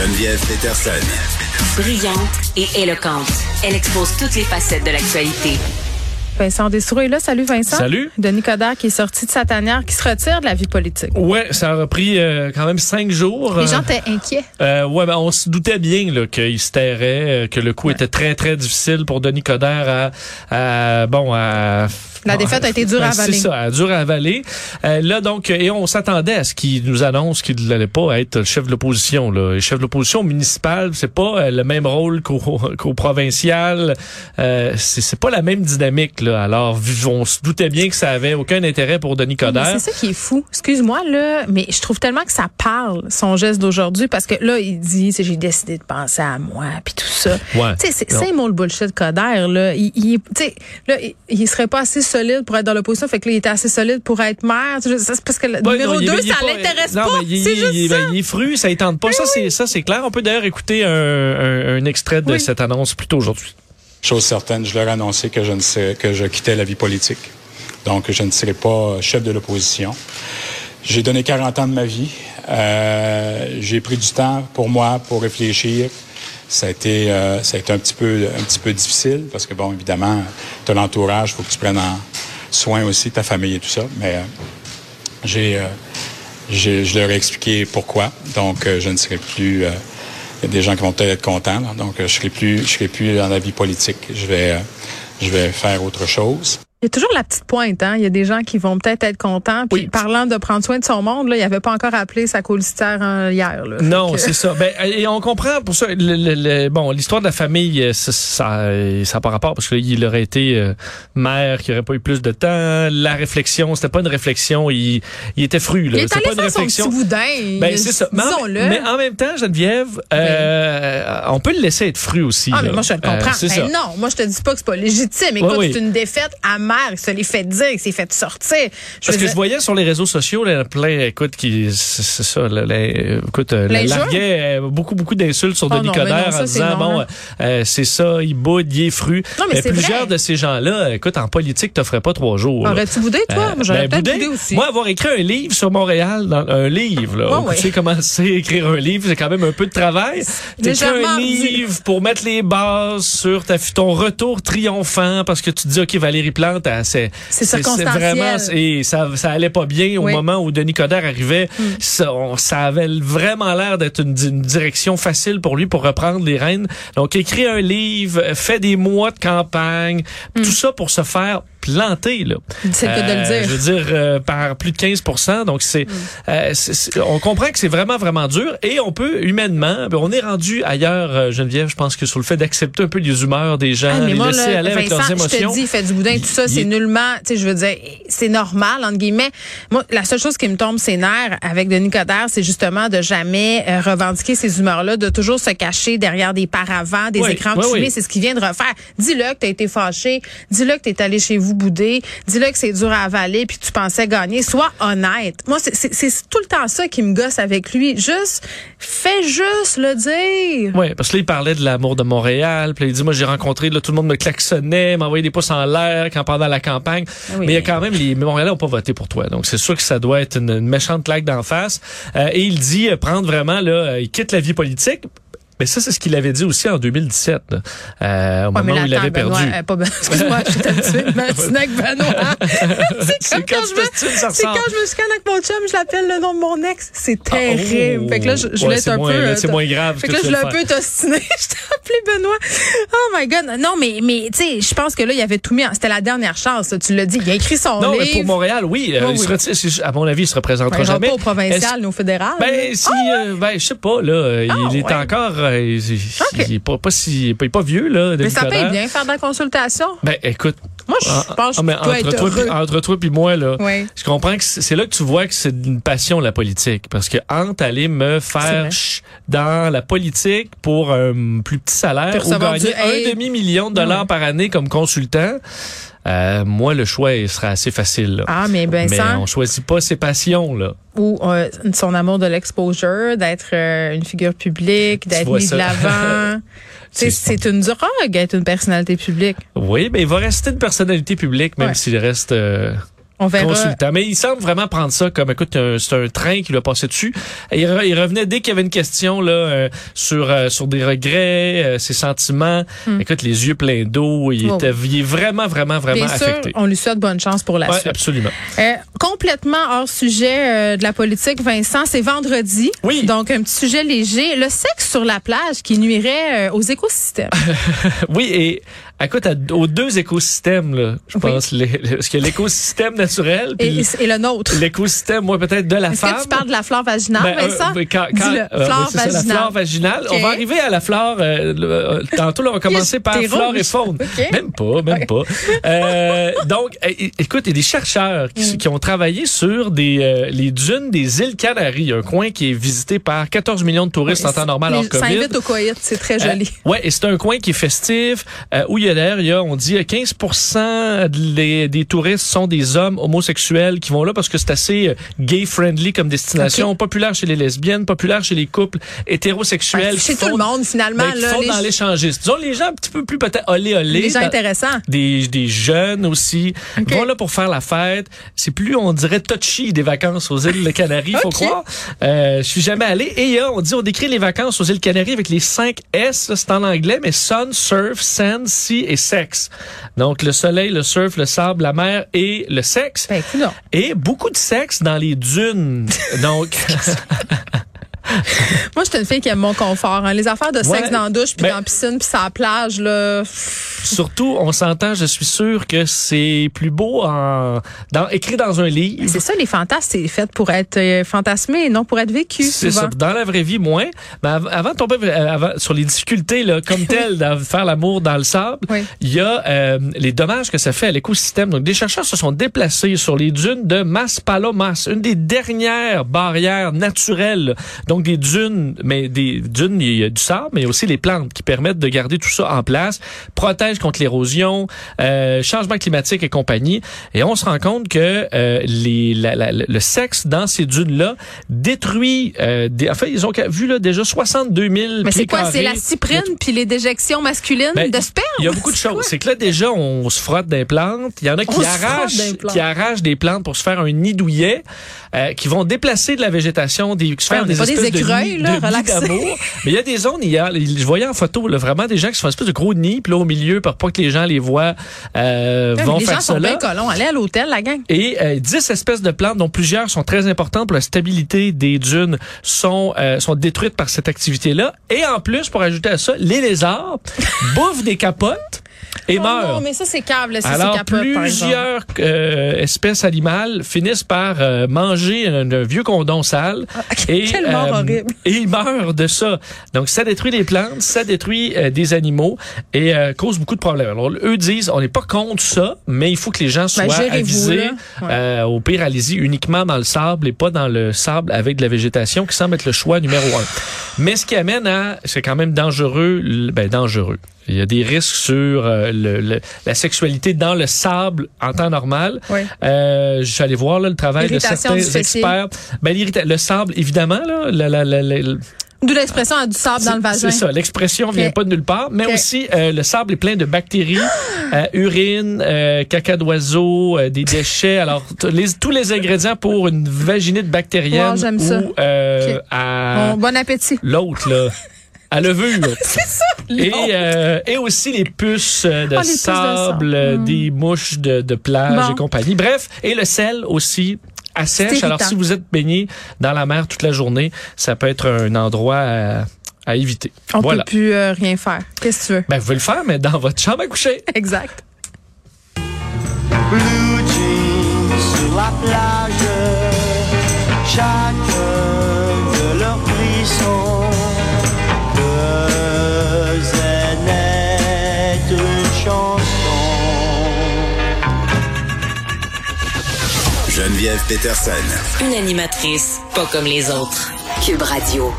Geneviève Peterson. Brillante et éloquente, elle expose toutes les facettes de l'actualité. Vincent Dessoureau est là. Salut Vincent. Salut. Denis Coderre qui est sorti de sa tanière, qui se retire de la vie politique. Ouais, ça a pris euh, quand même cinq jours. Les gens étaient inquiets. Euh, ouais, ben, on se doutait bien là, qu'il se tairait, euh, que le coup était très, très difficile pour Denis Coderre à, à bon, à la défaite a été dure à avaler. C'est ça, dure à avaler. Euh, là, donc, et on s'attendait à ce qu'il nous annonce qu'il n'allait pas être chef de l'opposition. Le chef de l'opposition municipale, c'est pas euh, le même rôle qu'au qu'au provincial. Euh, c'est pas la même dynamique. Là. Alors, on se doutait bien que ça avait aucun intérêt pour Denis Coderre. C'est ça qui est fou. Excuse-moi, là, mais je trouve tellement que ça parle, son geste d'aujourd'hui, parce que là, il dit, j'ai décidé de penser à moi, puis tout ça. Ouais. Tu sais, c'est mon bullshit Coderre, là. Il, il, là, il serait pas assez solide pour être dans l'opposition. Fait que là, il était assez solide pour être maire. C'est parce que le numéro 2, ça l'intéresse pas. il, c'est juste il, ça. il est fru, ça ne tente pas. ça, c'est ça, c'est clair. On peut d'ailleurs écouter un, un, un extrait de Oui. cette annonce plus tôt aujourd'hui. Chose certaine, je leur ai annoncé que je ne sais, que je quittais la vie politique. Donc, je ne serai pas chef de l'opposition. J'ai donné 40 ans de ma vie. Euh, j'ai pris du temps pour moi, pour réfléchir. Ça a été, euh, ça a été un petit peu, un petit peu difficile parce que bon, évidemment, tu as l'entourage, il faut que tu prennes en soin aussi ta famille et tout ça. Mais euh, j'ai, euh, je leur ai expliqué pourquoi. Donc, euh, je ne serai plus. euh, il y a des gens qui vont peut-être être contents. là. Donc, euh, je serai plus, je serai plus dans la vie politique. Je vais, je vais faire autre chose. Il y a toujours la petite pointe, hein. Il y a des gens qui vont peut-être être contents. Puis Oui. parlant de prendre soin de son monde, là, il avait pas encore appelé sa colistière hein, hier. Là. Non, que- c'est ça. Ben, et on comprend pour ça. Le, le- le- bon, l'histoire de la famille, euh, ça, ça, ça n'a pas rapport parce qu'il aurait été euh, maire, qui aurait pas eu plus de temps. La réflexion, c'était pas une réflexion. Il, il était fru. Là. Il est allé pas une faire son réflexion. petit boudin. Ben, c'est ça. Mais en, Disons-le. mais en même temps, Geneviève, euh, on peut le laisser être fru aussi. Ah, mais là. moi, je le Euh, comprends. c'est Ben non, moi, je te dis pas que c'est pas légitime. Écoute, Oui, c'est une défaite Il se l'est fait dire, il s'est fait sortir. Je Parce que dire- je voyais sur les réseaux sociaux, là, plein, écoute, qui, c'est ça, là, là, écoute, euh, larguait euh, beaucoup, beaucoup d'insultes sur Oh Denis non, Coderre non, ça, en disant, non, bon, euh, c'est ça, il boude, il est fru. Non, mais plusieurs vrai. de ces gens-là, écoute, en politique, t'offrais pas trois jours. Aurais-tu boudé, toi? Euh, Moi, j'aurais ben, peut-être boudé. aussi. Moi, avoir écrit un livre sur Montréal, dans, un livre, là, Ouais, tu ouais. sais comment c'est écrire un livre, c'est quand même un peu de travail. T'écris un livre pour mettre les bases sur ta, ton retour triomphant parce que tu te dis, OK, Valérie Plante, c'est vraiment, et ça, ça allait pas bien au Oui. Moment où Denis Coderre arrivait. Ça, on- ça avait vraiment l'air d'être une, une direction facile pour lui pour reprendre les rênes. Donc, écrit un livre, fait des mois de campagne, Hmm. tout ça pour se faire planter, là. C'est cas de le dire. Je veux dire, euh, par plus de 15 Donc, c'est, Hmm. euh, c'est- c'est- on comprend que c'est vraiment, vraiment dur et on peut, humainement, ben, on est rendu ailleurs, euh, Geneviève, je pense que sur le fait d'accepter un peu les humeurs des gens, Ah, les moi, laisser aller avec leurs je émotions. te dis, fait du boudin, tout ça, c'est nullement, tu sais, je veux dire, c'est normal, entre guillemets. Moi, la seule chose qui me tombe ses nerfs avec Denis Coderre, c'est justement de jamais euh, revendiquer ces humeurs-là, de toujours se cacher derrière des paravents, des Oui, écrans oui, oui. C'est ce qu'il vient de refaire. Dis-le que t'as été fâché, dis-le que t'es allé chez vous bouder, dis-le que c'est dur à avaler puis tu pensais gagner. Sois honnête. Moi, c'est- tout le temps ça qui me gosse avec lui. Juste, fais juste le dire. Oui, parce que là, il parlait de l'amour de Montréal. Puis il dit, moi, j'ai rencontré, là, tout le monde me klaxonnait, m'envoyait des pouces en l'air quand pendant la campagne. Ah Oui, mais il y a quand même, les Montréalais n'ont pas voté pour toi. Donc, c'est sûr que ça doit être une, une méchante claque d'en face. Euh, et il dit euh, prendre vraiment, là, euh, il quitte la vie politique. Mais ça, c'est ce qu'il avait dit aussi en 2017, là, euh, au Ouais, moment où il avait Benoît, perdu. euh, pas excuse-moi, je suis habituée avec Benoît. c'est quand quand je me, c'est quand je me avec mon chum, je l'appelle le nom de mon ex. C'est terrible. Oh. fait que là, je, voulais être c'est un moins- peu. euh, c'est moins grave Fait que que là, je de un peu tostiné. je t'ai appelé Benoît. Oh my God. Non, mais, mais, tu sais, je pense que là, il avait tout mis en, c'était la dernière chance, là, tu l'as dit. Il a écrit son Non, livre. mais pour Montréal, oui. euh, Oui, il c'est- à mon avis, il se représentera Ben, jamais. pas au provincial, ni au fédéral. Ben, si, euh, ben, je sais pas, là. il est ouais. encore, euh, il, il- Ok. il est pas, pas si, il est pas, vieux, là. mais ça paye bien faire de la consultation. Ben, écoute. Moi, je ah, pense ah, que mais tu dois entre être toi, heureux. entre toi puis moi, là. Oui. Je comprends que c'est là que tu vois que c'est une passion, la politique. Parce que entre aller me faire dans la politique pour un plus petit salaire ou gagner du un demi-million de dollars par année comme consultant, euh, moi, le choix il sera assez facile. Là. Ah, mais mais Vincent. on choisit pas ses passions, là. ou euh, son amour de l'exposure, d'être euh, une figure publique, d'être mis ça. de l'avant. C'est- une drogue, être une personnalité publique. Oui, mais il va rester une personnalité publique, même Ouais. s'il reste euh, On verra. consultant. Mais il semble vraiment prendre ça comme, écoute, un- c'est un train qui lui a passé dessus. Il, re- il revenait dès qu'il y avait une question là euh, sur euh, sur des regrets, euh, ses sentiments. Écoute, les yeux pleins d'eau. Il Hmm. Oh. était, il est vraiment, vraiment, vraiment Bien sûr, affecté. on lui souhaite bonne chance pour la Ouais, suite. absolument. Euh, complètement hors sujet euh, de la politique, Vincent, c'est vendredi. Oui. Donc, un petit sujet léger. Le sexe sur la plage qui nuirait euh, aux écosystèmes. Oui, et écoute, à- aux deux écosystèmes, là, je Oui. pense, les- les- parce qu'il y a l'écosystème naturel, et, et le nôtre. l'écosystème, moi, peut-être de la Est-ce femme. que tu parles de la flore vaginale, Ben, euh, Vincent? ben, quand- euh, flore ça, vaginale. la flore vaginale. On va arriver à la flore. euh, le- euh, tantôt, là, on va commencer par flore rouge. et faune. Même pas, même pas. Euh, donc, é- écoute, il y a des chercheurs Mm. qui, qui ont travaillé sur des euh, les dunes des îles Canaries, un coin qui est visité par 14 millions de touristes en temps normal hors Les- Ça COVID. invite au coït, c'est très joli. Euh, ouais, et c'est un coin qui est festif, euh, où il y a d'ailleurs, il y a, on dit, euh, 15 des, des touristes sont des hommes homosexuels qui vont là parce que c'est assez euh, gay-friendly comme destination, populaire chez les lesbiennes, populaire chez les couples hétérosexuels. Ben, chez tout le monde, finalement. ben, qui là, font les, dans l'échangiste. Disons, les gens un petit peu plus peut-être olé olé. les gens dans- intéressants. des, des jeunes aussi. Ok. Ils vont là pour faire la fête. C'est plus, on dirait, touchy des vacances aux îles Canaries, faut Ok. croire. Euh, je suis jamais allé. Et il y a, on dit, on décrit les vacances aux îles Canaries avec les 5 S, c'est en anglais, mais sun, surf, sand, sea et sex. Donc, le soleil, le surf, le sable, la mer et le sexe. Ben. Et beaucoup de sexe dans les dunes. Donc, Moi, je suis une fille qui aime mon confort. hein. Les affaires de sexe Ouais. dans la douche, puis Ben- dans la piscine, puis sur la plage, là. surtout, on s'entend, je suis sûr que c'est plus beau en, dans, écrit dans un livre. C'est ça, les fantasmes, c'est fait pour être euh, fantasmé, non pour être vécu, C'est ça. Dans la vraie vie, moins. Mais av- avant de tomber euh, avant- sur les difficultés là, comme telles de faire l'amour dans le sable, Oui. il y a euh, les dommages que ça fait à l'écosystème. Donc, des chercheurs se sont déplacés sur les dunes de Maspalomas, une des dernières barrières naturelles. là. Donc, des dunes, mais des dunes, il y a du sable, mais aussi les plantes qui permettent de garder tout ça en place, protègent contre l'érosion, euh, changement climatique et compagnie. Et on se rend compte que euh, les, la- la- le sexe dans ces dunes-là détruit... Euh, des, en fait, ils ont vu là, déjà 62 000 Mais c'est quoi? C'est la cyprine puis les déjections masculines Ben, de sperme? Il y a beaucoup de choses. C'est que là, déjà, on se frotte des plantes. Il y en a qui On arrachent, qui arrachent des plantes pour se faire un nid douillet, euh, qui vont déplacer de la végétation, des, se Ouais, faire on des pas des de là, de. Mais il y a des zones, il y a, je voyais en photo, là, vraiment des gens qui se font une espèce de gros nid, puis là, au milieu, pour pas que les gens les voient, euh, Ouais, vont les faire gens sont bien colons. Allez à l'hôtel, la gang. Et euh, 10 espèces de plantes, dont plusieurs sont très importantes pour la stabilité des dunes, sont, euh, sont détruites par cette activité-là. Et en plus, pour ajouter à ça, les lézards bouffent des capotes et Oh meurent. non, mais ça, c'est cave, là, si c'est Alors, capote, par exemple. plusieurs euh, espèces animales finissent par euh, manger un, un vieux condom sale. et, Ah, euh, quelle mort horrible. Et ils meurent de ça. Donc, ça détruit les plantes, ça détruit euh, des animaux et euh, cause beaucoup de problèmes. Alors, eux disent, on n'est pas contre ça, mais il faut que les gens soient Ben, avisés. Ouais. Euh, au pire, allez-y uniquement dans le sable et pas dans le sable avec de la végétation qui semble être le choix numéro un. Mais ce qui amène à, c'est quand même dangereux, ben dangereux. Il y a des risques sur euh, le, le- la sexualité dans le sable en temps normal. Oui. Euh, je suis allé voir là, le travail de certains experts. Ben, le sable, évidemment, là, la, la, la, la- D'où l'expression a du sable dans le vagin. c'est ça, l'expression vient Ok. pas de nulle part, mais aussi euh, le sable est plein de bactéries, euh, urine, euh, caca d'oiseau, euh, des déchets. Alors les, tous les ingrédients pour une vaginite bactérienne Wow, j'aime ça. ou euh, Ok. à Bon, bon appétit. l'autre là. À levure. Et, Non. euh, et aussi les puces euh, de Ah, les puces de sable, euh, Mm. des mouches de, de plage Bon. et compagnie. Bref, et le sel aussi à sèche. Alors si vous êtes baigné dans la mer toute la journée, ça peut être un endroit à, à éviter. On voilà. peut plus euh, rien faire. Qu'est-ce que tu veux? Ben, vous pouvez le faire, mais dans votre chambre à coucher. Exact. Blue jeans sur la plage, Une animatrice pas comme les autres. Cube Radio.